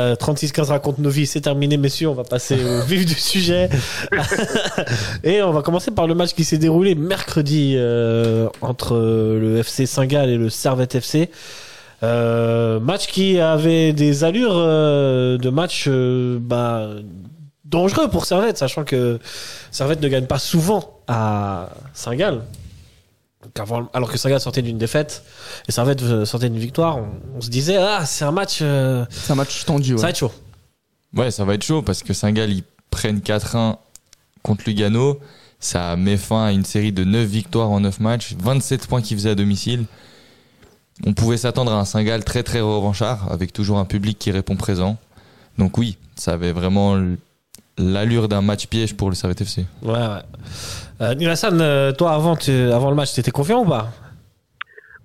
Euh, 36-15 raconte nos vies, c'est terminé, messieurs. On va passer au vif du sujet. et on va commencer par le match qui s'est déroulé mercredi euh, entre le FC Saint-Gall et le Servette FC. Euh, match qui avait des allures euh, de match euh, bah, dangereux pour Servette, sachant que Servette ne gagne pas souvent à Saint-Gall. Alors que Saint-Gall sortait d'une défaite et Servette euh, sortait d'une victoire, on, on se disait ah c'est un match, euh, C'est un match tendu. ça Ouais. va être chaud. Ouais, ça va être chaud parce que Saint-Gall, ils prennent 4-1 contre Lugano. Ça met fin à une série de 9 victoires en 9 matchs, 27 points qu'ils faisaient à domicile. On pouvait s'attendre à un Saint-Gall très très revanchard, avec toujours un public qui répond présent. Donc oui, ça avait vraiment l'allure d'un match piège pour le Servette FC. Ouais, ouais. Euh, Nilassan, euh, toi avant, tu- avant le match, t'étais confiant ou pas?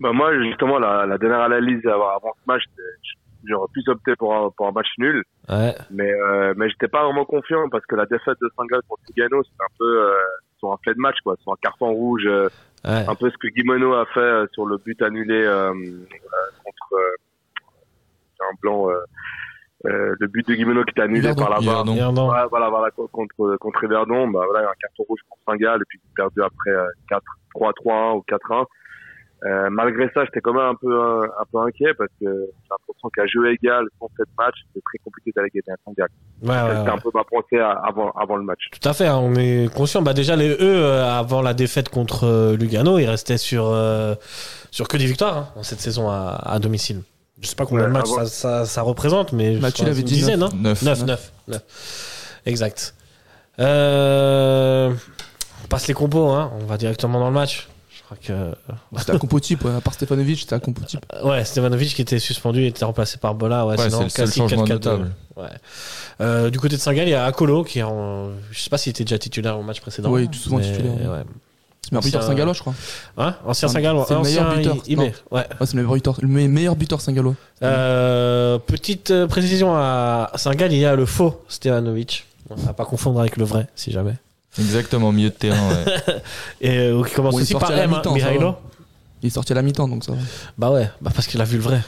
Bah moi justement la, la dernière analyse avant, ce match, c'était- j'aurais plus opté pour un, pour un match nul, Ouais. mais euh, mais j'étais pas vraiment confiant parce que la défaite de Saint-Gall contre Lugano, c'est un peu euh, sur un fait de match quoi, sur un carton rouge, euh, ouais. un peu ce que Guimono a fait euh, sur le but annulé euh, euh, contre euh, un blanc, euh, euh, le but de Guimono qui était annulé par la. Yverdon. Ouais, voilà, voilà, contre, contre Everdon, bah, voilà, un carton rouge pour Saint-Gall, et puis perdu après euh, 4, 3, 3, 1 ou 4, 1. Euh, malgré ça, j'étais quand même un peu, un, un peu inquiet parce que j'ai l'impression qu'à jeu égal, sans cette match, c'est très compliqué d'aller gagner à Saint-Gall. Ouais, ouais, C'était ouais. un peu ma pensée avant, avant le match. Tout à fait, hein, on est conscient. Bah déjà les eux euh, avant la défaite contre euh, Lugano, ils restaient sur euh, sur que des victoires hein, dans cette saison à, à domicile. Je sais pas combien Ouais, de matchs avant- ça, ça, ça représente, mais crois l'avait une dit dizaine, hein 9. 9, 9, 9. Exact. Euh, on passe les compos, hein. on va directement dans le match. Je crois que C'était un compo type, ouais. à part Stefanovic, c'était un compo type. Ouais, Stevanovic qui était suspendu et était remplacé par Bola. Ouais, c'est le seul changement 4-4-2. notable. Ouais. Euh, du côté de Saint-Gall, il y a Akolo qui est en. Je sais pas s'il était déjà titulaire au match précédent. Oui, tout souvent mais- titulaire. Ouais. C'est le meilleur buteur Ancien- Saint-Gallois, je crois. Hein Ancien C'est Saint-Gallois. le meilleur buteur. Ouais. Ouais, c'est le meilleur buteur, le me- meilleur buteur Saint-Gallois. Euh, petite euh, précision à Saint-Gall, il y a le faux Stevanovic. On va pas confondre avec le vrai, si jamais. Exactement, milieu de terrain. ouais. Et euh, qui commence Bon, aussi est sorti par à la M, hein. Il est sorti à la mi-temps, donc ça va. Bah ouais, bah parce qu'il a vu le vrai.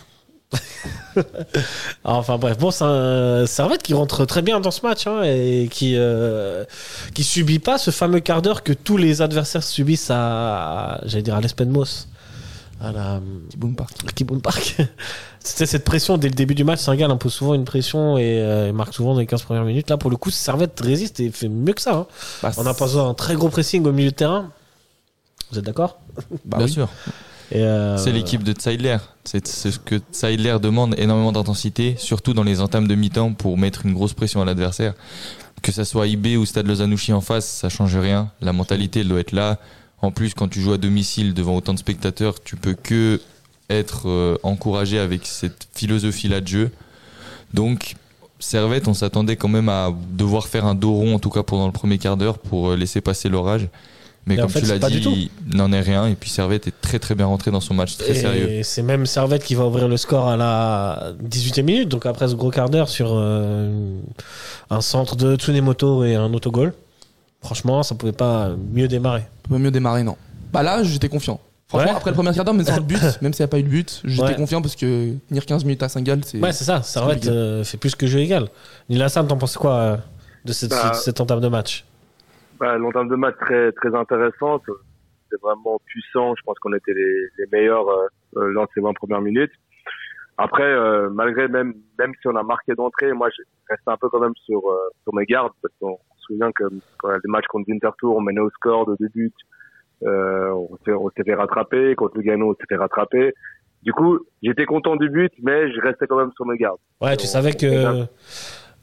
Enfin bref, bon, c'est un Servette qui rentre très bien dans ce match hein, et qui euh, qui subit pas ce fameux quart d'heure que tous les adversaires subissent à, j'allais dire à l'Espenmos, à la Boom Park. Park. C'était cette pression dès le début du match. Saint-Gall impose souvent une pression et euh, marque souvent dans les 15 premières minutes. Là, pour le coup, Servette résiste et fait mieux que ça. hein. Bah, On a pas un très gros pressing au milieu de terrain. Vous êtes d'accord? Bah Bien oui. sûr. Euh, C'est l'équipe de Zeidler. C'est c'est ce que Zeidler demande énormément d'intensité, surtout dans les entames de mi-temps pour mettre une grosse pression à l'adversaire. Que ça soit IB ou Stade Lozanouchi en face, ça change rien. La mentalité elle doit être là. En plus, quand tu joues à domicile devant autant de spectateurs, tu peux que être euh, encouragé avec cette philosophie-là de jeu. Donc, Servette, on s'attendait quand même à devoir faire un dos rond, en tout cas pendant le premier quart d'heure, pour euh, laisser passer l'orage. Mais Et en comme fait, tu c'est l'as pas du dit, il n'en est rien. Et puis Servette est très très bien rentré dans son match, très sérieux. Et c'est même Servette qui va ouvrir le score à la 18e minute, donc après ce gros quart d'heure sur euh, un centre de Tsunemoto et un autogol. Franchement, ça pouvait pas mieux démarrer. On peut mieux démarrer, non. Bah là, j'étais confiant. Franchement, Ouais. après le premier quart d'heure, mais sans le but, même s'il n'y a pas eu de but, j'étais Ouais. confiant parce que tenir 15 minutes à Saint-Gall, c'est. Ouais, c'est ça. Servette euh, fait plus que jeu égal. Nilassan, t'en penses quoi euh, de cette, Bah, cette entame de match? Bah, l'entame de match très, très intéressante. C'était vraiment puissant. Je pense qu'on était les, les meilleurs euh, euh, dans ces 20 premières minutes. Après, euh, malgré même, même si on a marqué d'entrée, moi, je restais un peu quand même sur, euh, sur mes gardes parce qu'on se souvient que quand y a des matchs contre Winterthur, on menait au score de deux buts. Euh, on s'est on s'est fait rattraper. Contre Lugano, on s'est fait rattraper. Du coup, j'étais content du but, mais je restais quand même sur mes gardes. Ouais, tu on- savais on- que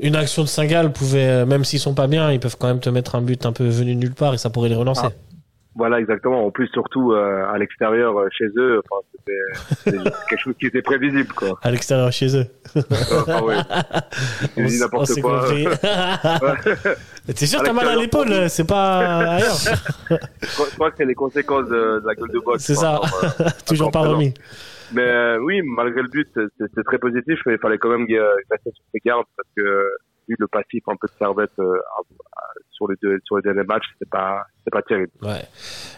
une action de Saint-Gall pouvait, euh, même s'ils sont pas bien, ils peuvent quand même te mettre un but un peu venu de nulle part et ça pourrait les relancer. Ah. Voilà, exactement. En plus, surtout euh, à l'extérieur, euh, chez eux, enfin, c'était c'était quelque chose qui était prévisible, quoi. À l'extérieur chez eux. Ah ouais. On Je dis s- on n'importe quoi. compris. Ouais. Mais T'es sûr t'as mal à l'épaule, c'est pas ailleurs. je, crois, que c'est les conséquences de, de la gueule de bois. C'est ça. euh, Toujours pas remis. Mais euh, oui, malgré le but, c'est- très positif, mais il fallait quand même euh, rester sur ses gardes parce que vu le passif un peu de Servette euh, à- sur les deux sur les derniers matchs, c'était pas c'était pas terrible. Ouais.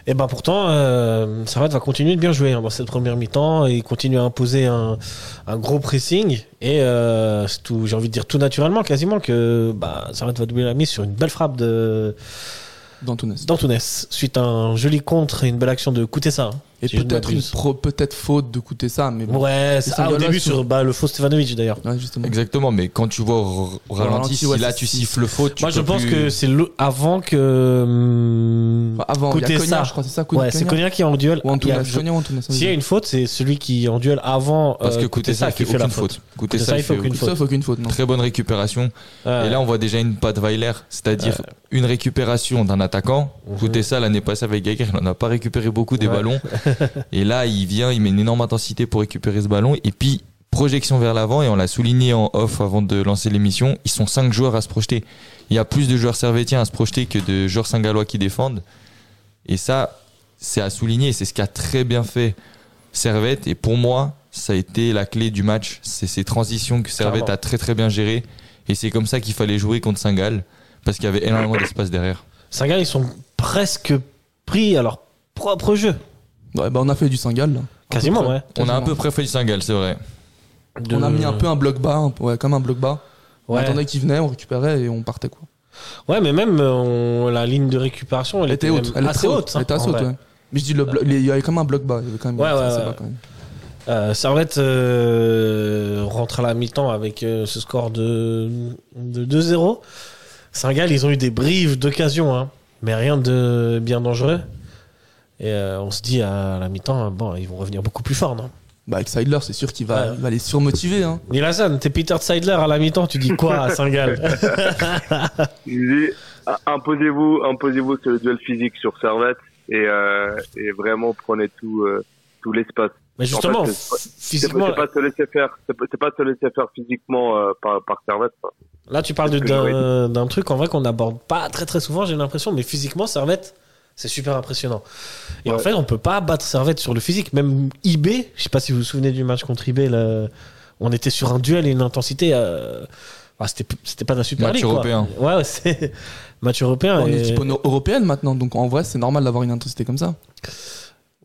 Et ben pourtant, euh, Servette va continuer de bien jouer hein, dans cette première mi-temps et continuer à imposer un, un gros pressing. Et euh, c'est tout, j'ai envie de dire tout naturellement, quasiment que bah, Servette va doubler la mise sur une belle frappe de d'Antunes. d'Antunes suite à un joli contre et une belle action de Koutessa. hein, Et si peut-être une m'abuse. pro- peut-être faute de coûter ça, mais bon. Ouais, C'est c'est- ah, au début sur- bah, le faux Stevanovic d'ailleurs. Ouais, justement. Exactement, mais quand tu vois au, ralenti, si ouais, là tu siffles faute, tu Moi je pense plus- que c'est le- avant que. Enfin, avant, il y a Koutessa. Konya, je crois, c'est ça, Ouais, c'est Konya qui est en duel. Ou Antunes, Il y a- ça S'il y a une faute, c'est celui qui est en duel avant parce euh, que Koutessa qui fait fait aucune faute. Koutessa Koutessa, il il fait aucune faute. Très bonne récupération. Et là, on voit déjà une patte Weiler, c'est-à-dire une récupération d'un attaquant. Mhm. Koutessa l'année passée avec Geiger, il n'en a pas récupéré beaucoup des ballons. et là, il vient, il met une énorme intensité pour récupérer ce ballon. Et puis, projection vers l'avant, et on l'a souligné en off avant de lancer l'émission, ils sont cinq joueurs à se projeter. Il y a plus de joueurs servétiens à se projeter que de joueurs singalois qui défendent. Et ça, c'est à souligner, c'est ce qu'a très bien fait Servette. Et pour moi, ça a été la clé du match. C'est ces transitions que Servette Clairement. a très très bien gérées. Et c'est comme ça qu'il fallait jouer contre Saint-Gall, parce qu'il y avait énormément d'espace derrière. Saint-Gall, ils sont presque pris à leur propre jeu. Ouais, bah, on a fait du Singal, là. Quasiment, À près. ouais. On a un Quasiment. peu préféré du Saint-Gall, c'est vrai. On a mis un peu un bloc bas, un ouais, comme un bloc bas. On attendait qu'il venait, on récupérait et on partait, quoi. Ouais, mais même on- la ligne de récupération, elle, Elle était haute, elle était assez haute, haute. elle était hein, assez haute, ouais. Mais je dis, le bloc- il y avait quand même un bloc bas, il y avait quand même Ouais, ouais, bas, quand même. Euh, Servette euh, rentre à la mi-temps avec euh, ce score de, de 2-0. Saint-Gall, ils ont eu des brives d'occasion, hein, mais rien de bien dangereux. Et euh, on se dit à la mi-temps, bon, ils vont revenir beaucoup plus fort, non? Bah, avec Seidler, c'est sûr qu'il va, Ouais. il va les surmotiver, hein. T'es Peter Seidler à la mi-temps, tu dis quoi à Saint-Gall? Il dit, imposez-vous, imposez-vous sur le duel physique sur Servette et, euh, et vraiment prenez tout, euh, tout l'espace. Mais justement, En fait, physiquement, c'est pas se laisser faire, c'est pas, se laisser faire physiquement euh, par, par Servette. quoi. là tu parles d'un truc en vrai qu'on n'aborde pas très très souvent, j'ai l'impression, mais physiquement, Servette, c'est super impressionnant. Et en fait, on peut pas battre Servette sur le physique. Même IB, je sais pas si vous vous souvenez du match contre IB, là, on était sur un duel et une intensité. Euh... ah, c'était pas d'un super Match League, européen. Ouais, ouais, c'est match européen. On est et- équipe euro- européenne maintenant, donc en vrai, c'est normal d'avoir une intensité comme ça.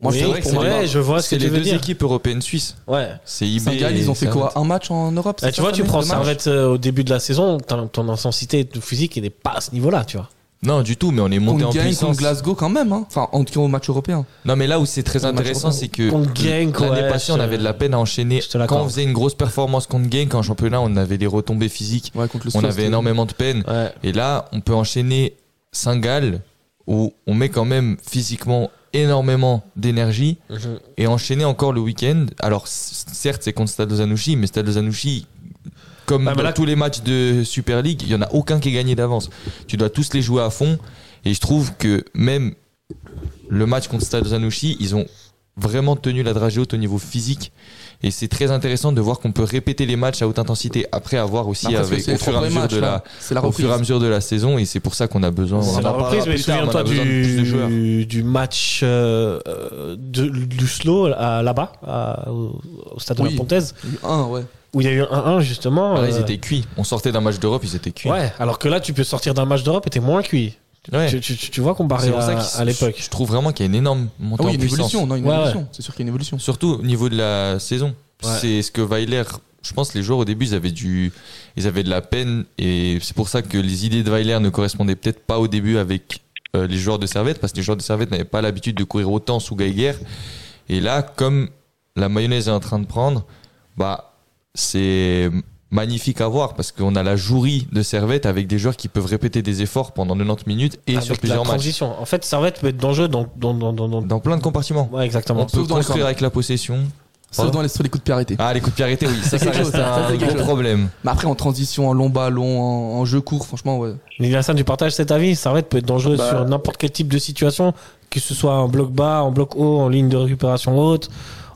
Moi, Oui, je vrai que les- je vois ce que tu les veux deux dire. équipes européennes suisses. Ouais. C'est IB. Ils ont fait quoi? Un match en Europe c'est tu vois, tu prends Servette euh, au début de la saison, ton, intensité ton physique, il n'est pas à ce niveau-là, tu vois. Non, du tout, mais on est monté en Contre Gagne, puissance. contre Glasgow quand même, hein. Enfin, en tout cas au match européen. Non, mais là où c'est très intéressant, c'est que Contre Genk, l'année ouais, passée, je- on avait de la peine à enchaîner. Quand on faisait une grosse performance contre Genk en championnat, on avait des retombées physiques. Ouais, contre le On avait énormément de peine. Ouais. Et là, on peut enchaîner Saint-Gall, où on met quand même physiquement énormément d'énergie, et enchaîner encore le week-end. Alors, certes, c'est contre Stade Zanouchi, mais Stade Zanouchi, comme Ah, dans là- tous les matchs de Super League, il y en a aucun qui est gagné d'avance. Tu dois tous les jouer à fond. Et je trouve que même le match contre Stade Zanouchi, ils ont vraiment tenu la dragée haute au niveau physique. Et c'est très intéressant de voir qu'on peut répéter les matchs à haute intensité après avoir aussi Après, avec, au fur et à mesure match, de la, au fur et à mesure de la saison et c'est pour ça qu'on a besoin. on la reprise, mais souviens-toi joueurs. du, du match euh, euh, de, du slow là-bas, au, au stade de la Pontaise, ouais. où il y a eu un 1 justement. Ah, ils euh, étaient cuits. On sortait d'un match d'Europe, ils étaient cuits. Ouais, alors que là, tu peux sortir d'un match d'Europe et t'es moins cuit. Ouais. Tu, tu, tu vois comparé ça à, à l'époque. Je trouve vraiment qu'il y a une énorme montée Ah oui, en une puissance. évolution, non, une Ouais, évolution. C'est sûr qu'il y a une évolution. Surtout au niveau de la saison. Ouais. C'est ce que Weiler. Je pense que les joueurs au début ils avaient du, ils avaient de la peine et c'est pour ça que les idées de Weiler ne correspondaient peut-être pas au début avec euh, les joueurs de Servette parce que les joueurs de Servette n'avaient pas l'habitude de courir autant sous Geiger. Et là, comme la mayonnaise est en train de prendre, bah c'est magnifique à voir parce qu'on a la jouerie de Servette avec des joueurs qui peuvent répéter des efforts pendant 90 minutes et Avec sur la plusieurs matchs. transition. En fait, Servette peut être dangereux dans. dans, dans, dans, dans- Dans plein de compartiments. Ouais, exactement. On peut dans les construire avec la possession. Sauf dans les, sur les coups de pied arrêtés. Ah, les coups de pied arrêtés, oui, ça, ça reste chose, ça, ça, un gros chose. problème. Mais après, en transition, en long bas, long, en, en jeu court, franchement, ouais. Nilassan, tu partages cet avis Servette peut être dangereux Bah. sur n'importe quel type de situation, que ce soit en bloc bas, en bloc haut, en ligne de récupération haute,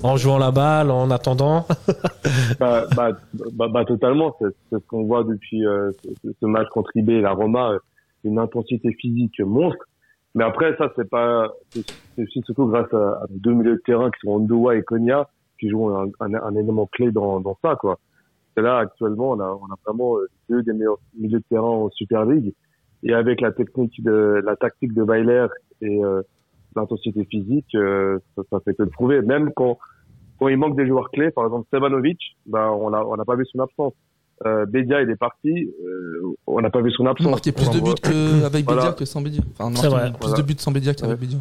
en jouant la balle, en attendant. bah, bah, bah, bah, totalement. C'est ce qu'on voit depuis euh, ce, ce match contre IB et la Roma, euh, une intensité physique monstre. Mais après, ça, c'est pas, c'est aussi surtout grâce à, deux milieux de terrain qui sont Ondoa et Konya, qui jouent un, un, un élément clé dans, dans ça, quoi. Et là, actuellement, on a, on a vraiment euh, deux des meilleurs milieux de terrain en Super League. et avec la technique de la tactique de Weiler et euh, l'intensité physique, euh, ça, ça fait que le prouver. Même quand quand il manque des joueurs clés, par exemple Stevanovic, ben on a on n'a pas vu son absence. Euh, Bedia il est parti, euh, on n'a pas vu son On absence. marquait plus de On buts qu'avec Voilà. Bédia que sans Bédia. Enfin, on C'est vrai. plus Voilà. de buts sans Bédia qu'avec Bédia.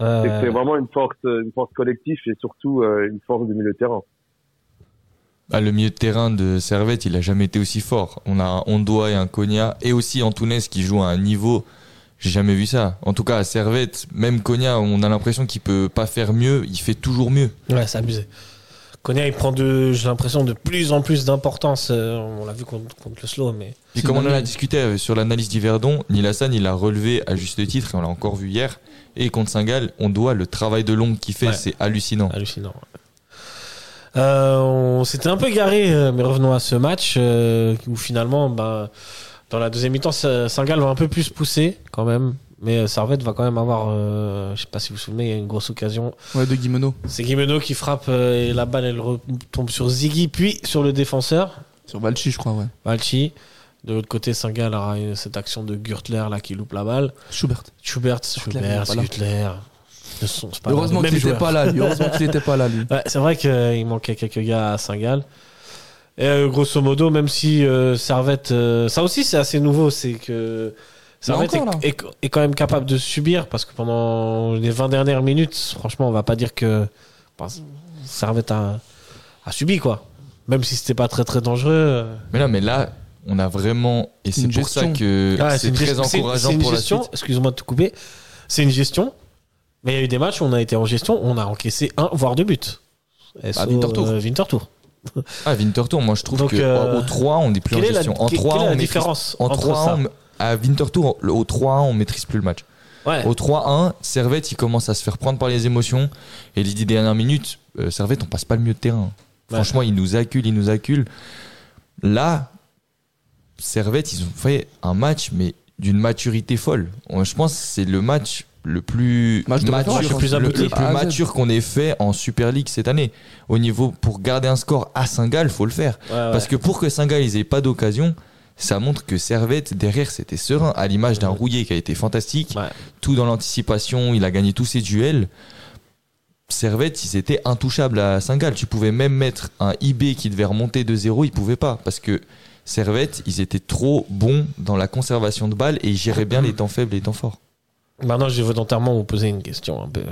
Euh, C'est que c'est vraiment une force une force collective et surtout euh, une force du milieu de terrain. Ah, le milieu de terrain de Servette, il a jamais été aussi fort. On a un Ondoa et un Konya, et aussi Antunes qui joue à un niveau, j'ai jamais vu ça. En tout cas, à Servette, même Konya, on a l'impression qu'il peut pas faire mieux, il fait toujours mieux. Ouais, c'est abusé. Konya, il prend de, j'ai l'impression, de plus en plus d'importance. Euh, on l'a vu contre, contre le slow, mais. Et comme on en a discuté euh, sur l'analyse d'Yverdon, Nilassan, il a relevé à juste titre, et on l'a encore vu hier, et contre Saint-Gall, on doit le travail de longue qu'il fait, Ouais. c'est hallucinant. Hallucinant. Euh, on s'était un peu garé, mais revenons à ce match euh, où finalement, ben, dans la deuxième mi-temps, Saint-Gall va un peu plus pousser quand même. Mais euh, Servette va quand même avoir, euh, je sais pas si vous vous souvenez, il y a une grosse occasion. Ouais, de Guimeno. C'est Guimeno qui frappe euh, et la balle elle retombe sur Ziggy, puis sur le défenseur, Sur Valchi, je crois, ouais. Valchi. De l'autre côté, Saint-Gall aura euh, cette action de Gürtler là qui loupe la balle. Schubert. Schubert, Schubert. Gürtler. Pas Heureusement qu'il même était joueur. pas là, lui. Heureusement qu'il était pas là, lui. Ouais, c'est vrai qu'il manquait quelques gars à Saint-Gall. Et euh, grosso modo, même si euh, Servette, euh, ça aussi c'est assez nouveau, c'est que Servette est, est- est quand même capable de subir parce que pendant les 20 dernières minutes, franchement, on va pas dire que bah, Servette a, a subi quoi. Même si c'était pas très très dangereux. euh. Mais là, mais là, on a vraiment, et c'est pour ça gestion. que Ouais, c'est une très encourageant pour la suite. Excuse-moi de te couper. C'est une gestion. Mais il y a eu des matchs où on a été en gestion, on a encaissé un voire deux buts. SO, Winterthur. euh, Winterthur. Ah, Winterthur, moi je trouve Donc, que euh, au 3 on n'est plus en Quelle est la, gestion. En quelle 3 est la on maîtrise différence En entre 3 ça on- à Winterthur, au 3-1, on maîtrise plus le match. Ouais. Au 3-1, Servette, il commence à se faire prendre par les émotions. Et les 10 dernières minutes, euh, Servette, on passe pas le mieux de terrain. Ouais. Franchement, il nous accule, il nous accule. Là, Servette, ils ont fait un match, mais d'une maturité folle. Je pense que c'est le match le plus Match de mature, référence, le plus le- abouti. le plus A à Z. mature qu'on ait fait en Super League cette année. Au niveau, pour garder un score à Saint-Gall, faut le faire. Ouais, ouais. Parce que pour que Saint-Gall ils aient pas d'occasion, ça montre que Servette derrière c'était serein, à l'image d'un. Rouillé qui a été fantastique, Ouais. tout dans l'anticipation, il a gagné tous ses duels. Servette, ils étaient intouchables à Saint-Gall. Tu pouvais même mettre un IB qui devait remonter de zéro, ils pouvaient pas parce que Servette, ils étaient trop bons dans la conservation de balles et ils géraient bien les temps faibles et les temps forts. Maintenant, je vais volontairement vous poser une question un peu.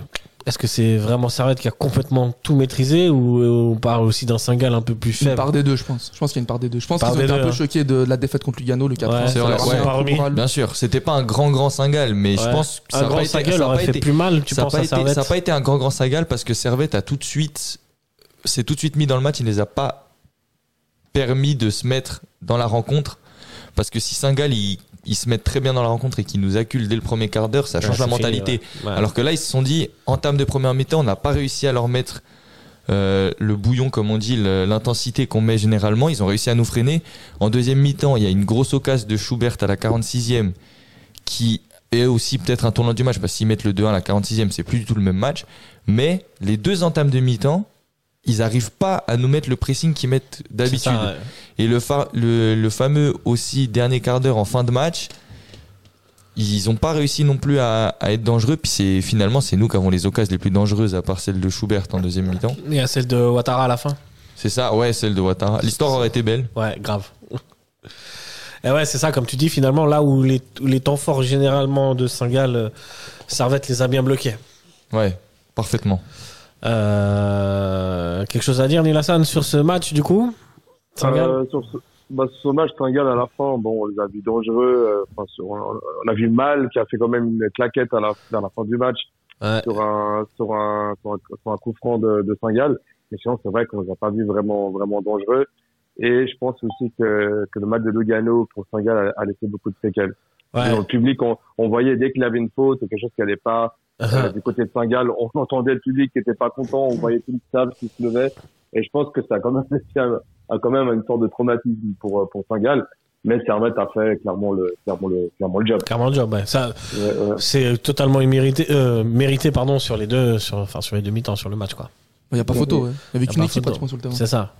Est-ce que c'est vraiment Servette qui a complètement tout maîtrisé ou euh, on parle aussi d'un Saint-Gall un peu plus Une faible part des deux, je pense. Je pense qu'il y a une part des deux. Je pense qu'ils ont été un peu hein. choqués de la défaite contre Lugano, le 4 Ouais, c'est vrai, ouais. Bien sûr, c'était pas un grand grand Saint-Gall, mais je pense que ça un a grand pas été, ça a aurait pas fait été- plus mal, tu ça n'a penses pas, à été- Servette ça a pas été un grand grand Saint-Gall parce que Servette a tout de suite, c'est tout de suite mis dans le match, il les a pas permis de se mettre dans la rencontre. Parce que si Saint-Gall, ils, ils se mettent très bien dans la rencontre et qu'ils nous acculent dès le premier quart d'heure, ça change la fini, mentalité. ouais. Ouais. Alors que là, ils se sont dit, entame de première mi-temps, on n'a pas réussi à leur mettre euh, le bouillon, comme on dit, l'intensité qu'on met généralement. Ils ont réussi à nous freiner. En deuxième mi-temps, il y a une grosse occasion de Schubert à la 46e qui est aussi peut-être un tournant du match parce qu'ils mettent le 2-1 à la 46e, c'est plus du tout le même match. Mais les deux entames de mi-temps, ils arrivent pas à nous mettre le pressing qu'ils mettent d'habitude. ouais. Et le, fa- le, le fameux aussi dernier quart d'heure en fin de match, ils n'ont pas réussi non plus à, à être dangereux. Puis c'est finalement c'est nous qui avons les occasions les plus dangereuses à part celle de Schubert en deuxième mi-temps. Il y a celle de Ouattara à la fin. C'est ça, ouais, celle de Ouattara. L'histoire aurait été belle. Ouais, grave. Et ouais, c'est ça, comme tu dis, finalement, là où les, où les temps forts généralement de Saint-Gall, euh, Servette les a bien bloqués. Ouais, parfaitement. Euh, quelque chose à dire, Nilassan, sur ce match, du coup? Euh, sur ce, bah, ce match, Saint-Gall, à la fin, bon, on les a vus dangereux. euh, sur- on, on a vu Mal qui a fait quand même une claquette à la, fin du match Ouais. sur un, sur un, sur un, sur un coup franc de, de. Mais sinon, c'est vrai qu'on les a pas vus vraiment, vraiment dangereux. Et je pense aussi que, que le match de Lugano pour Saint-Gall a, a laissé beaucoup de séquelles. Ouais. Dans le public, on, on voyait dès qu'il avait une faute, quelque chose qui allait pas, euh, du côté de Saint-Gall, on entendait le public qui était pas content, on voyait tout le stade qui se levait. Et je pense que ça a quand même un- a quand même une sorte de traumatisme pour, euh, pour Saint-Gall. Mais Servette a fait clairement le, clairement le, clairement le job. Clairement le job, ouais. Ça, Ouais, ouais. c'est totalement immérité, euh, mérité, pardon, sur les deux, sur, enfin, sur les deux mi-temps, sur le match, quoi. Il n'y a pas photo, ouais. Il n'y avait Y a qu'une pas équipe pratiquement sur le terrain. C'est ça.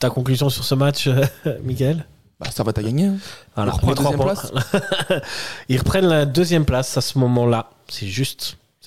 Ta conclusion sur ce match, Miguel Bah, ça va t'as gagné. hein. Points. Ils reprennent la deuxième place à ce moment-là. C'est juste.